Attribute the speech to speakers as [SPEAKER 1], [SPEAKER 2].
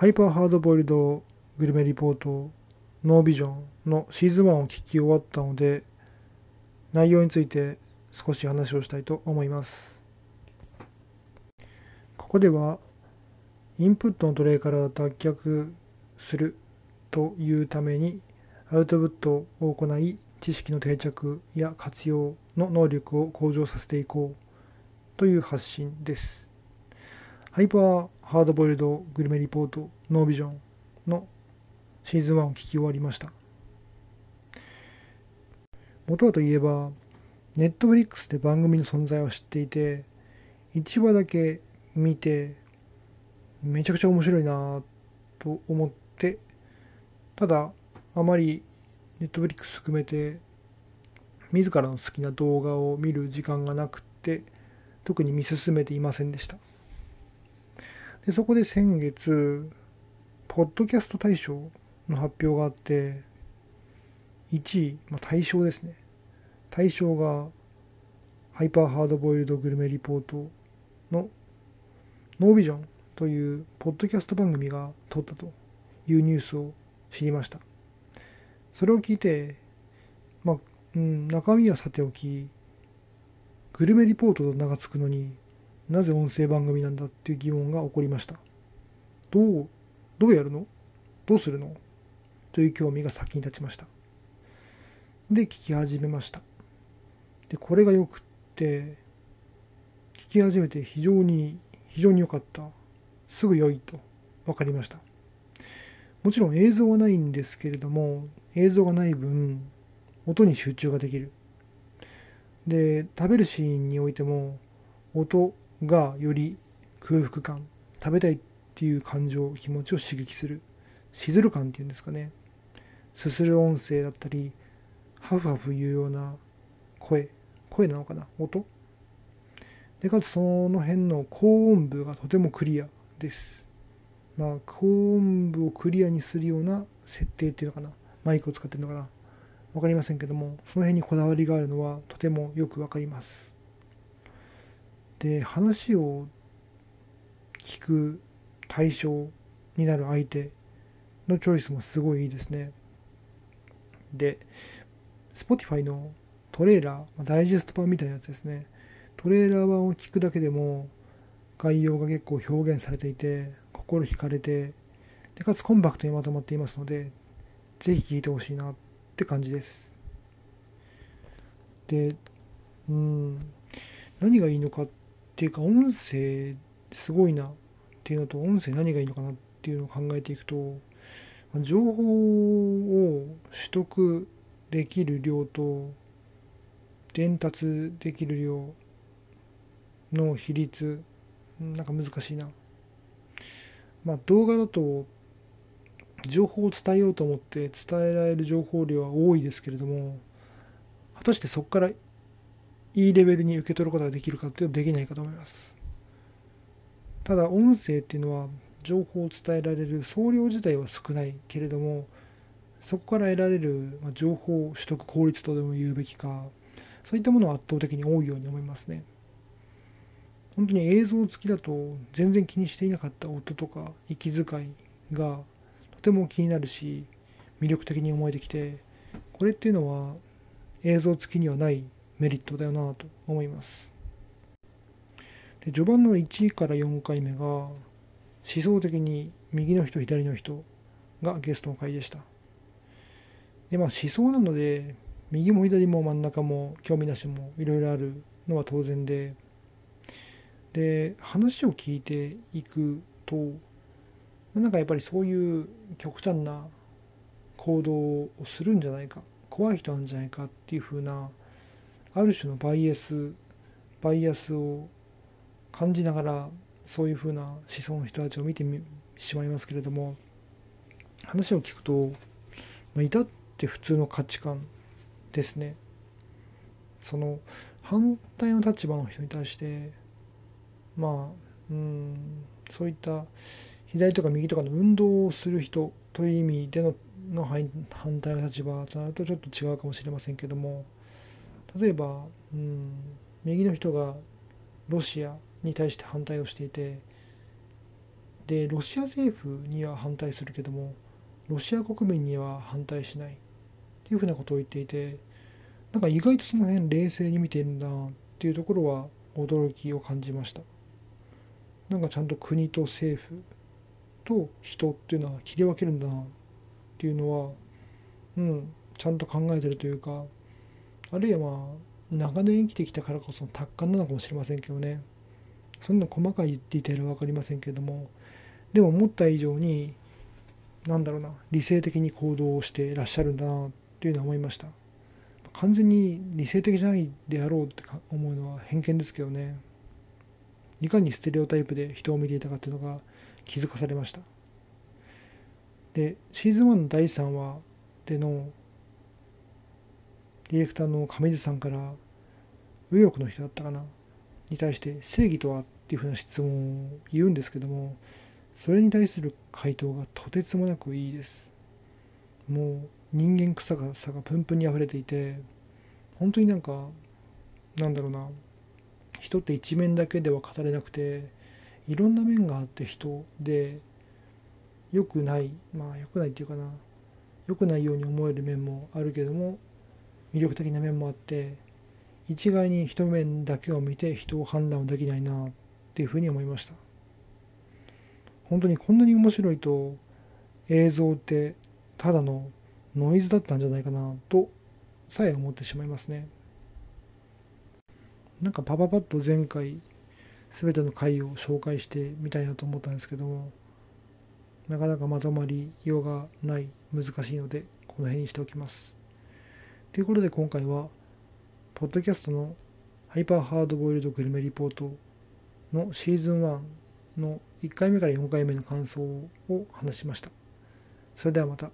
[SPEAKER 1] ハイパーハードボイルドグルメリポートノービジョンのシーズン1を聞き終わったので内容について少し話をしたいと思います。ここではインプットの奴隷から脱却するというためにアウトプットを行い知識の定着や活用の能力を向上させていこうという発信です。ハイパーハードボイルドグルメリポートノービジョンのシーズン1を聞き終わりました。元はといえばネットフリックスで番組の存在を知っていて1話だけ見てめちゃくちゃ面白いなと思ってただあまりネットフリックス含めて自らの好きな動画を見る時間がなくて特に見進めていませんでした。でそこで先月ポッドキャスト大賞の発表があって1位、まあ、大賞ですね。大賞がハイパーハードボイルドグルメリポートのノービジョンというポッドキャスト番組が撮ったというニュースを知りました。それを聞いてまあ、うん、中身はさておきグルメリポートと名が付くのになぜ音声番組なんだっていう疑問が起こりました。どうどうやるの？どうするの？という興味が先に立ちました。で聞き始めました。でこれがよくって聞き始めて非常に非常に良かった。すぐ良いと分かりました。もちろん映像はないんですけれども映像がない分音に集中ができる。で食べるシーンにおいても音がより空腹感食べたいっていう感情気持ちを刺激するしずる感っていうんですかね。すする音声だったりハフハフ言うような声声なのかな？音？でかつその辺の高音部がとてもクリアです。まあ高音部をクリアにするような設定っていうのかな？マイクを使ってるのかな？分かりませんけどもその辺にこだわりがあるのはとてもよく分かります。で話を聞く対象になる相手のチョイスもすごいいいですね。で Spotify のトレーラーダイジェスト版みたいなやつですね。トレーラー版を聞くだけでも概要が結構表現されていて心惹かれてでかつコンパクトにまとまっていますのでぜひ聞いてほしいなって感じです。でうん何がいいのかってていうか音声すごいなっていうのと音声何がいいのかなっていうのを考えていくと情報を取得できる量と伝達できる量の比率なんか難しいな。まあ動画だと情報を伝えようと思って伝えられる情報量は多いですけれども果たしてそこからいいレベルに受け取ることができるかっていうのはできないかと思います。ただ音声っていうのは情報を伝えられる総量自体は少ないけれどもそこから得られる情報取得効率とでも言うべきかそういったものは圧倒的に多いように思いますね。本当に映像付きだと全然気にしていなかった音とか息遣いがとても気になるし魅力的に思えてきてこれっていうのは映像付きにはないメリットだよなと思います。で序盤の1位から4回目が思想的に右の人左の人がゲストの回でした。でまあ思想なので右も左も真ん中も興味なしもいろいろあるのは当然でで話を聞いていくとなんかやっぱりそういう極端な行動をするんじゃないか怖い人なんじゃないかっていうふうなある種のバイアスバイアスを感じながらそういうふうな思想の人たちを見てしまいますけれども話を聞くと、まあ、至って普通の価値観ですね。その反対の立場の人に対してまあうんそういった左とか右とかの運動をする人という意味でのの反対の立場となるとちょっと違うかもしれませんけども例えば、うん、右の人がロシアに対して反対をしていてでロシア政府には反対するけどもロシア国民には反対しないっていうふうなことを言っていてなんか意外とその辺冷静に見ているんだなっていうところは驚きを感じました。なんかちゃんと国と政府と人っていうのは切り分けるんだなっていうのはうんちゃんと考えてるというかあるいはまあ長年生きてきたからこその達観なのかもしれませんけどね。そんな細かいディテールは分かりませんけれども。でも思った以上になんだろうな理性的に行動をしてらっしゃるんだなっていうのは思いました。完全に理性的じゃないであろうって思うのは偏見ですけどね。いかにステレオタイプで人を見ていたかっていうのが気づかされました。でシーズン1の第3話でのディレクターの上地さんから右翼の人だったかなに対して正義とはっていうふうな質問を言うんですけどもそれに対する回答がとてつもなくいいです。もう人間臭さがプンプンに溢れていて本当になんかなんだろうな人って一面だけでは語れなくていろんな面があって人で良くないまあ良くないっていうかな良くないように思える面もあるけども魅力的な面もあって一概に一面だけを見て人を判断できないなっていうふうに思いました。本当にこんなに面白いと映像ってただのノイズだったんじゃないかなとさえ思ってしまいますね。なんかパパパッと前回全ての回を紹介してみたいなと思ったんですけどもなかなかまとまりようがない難しいのでこの辺にしておきます。ということで今回はポッドキャストのハイパーハードボイルドグルメリポートのシーズン1の1回目から4回目の感想を話しました。それではまた。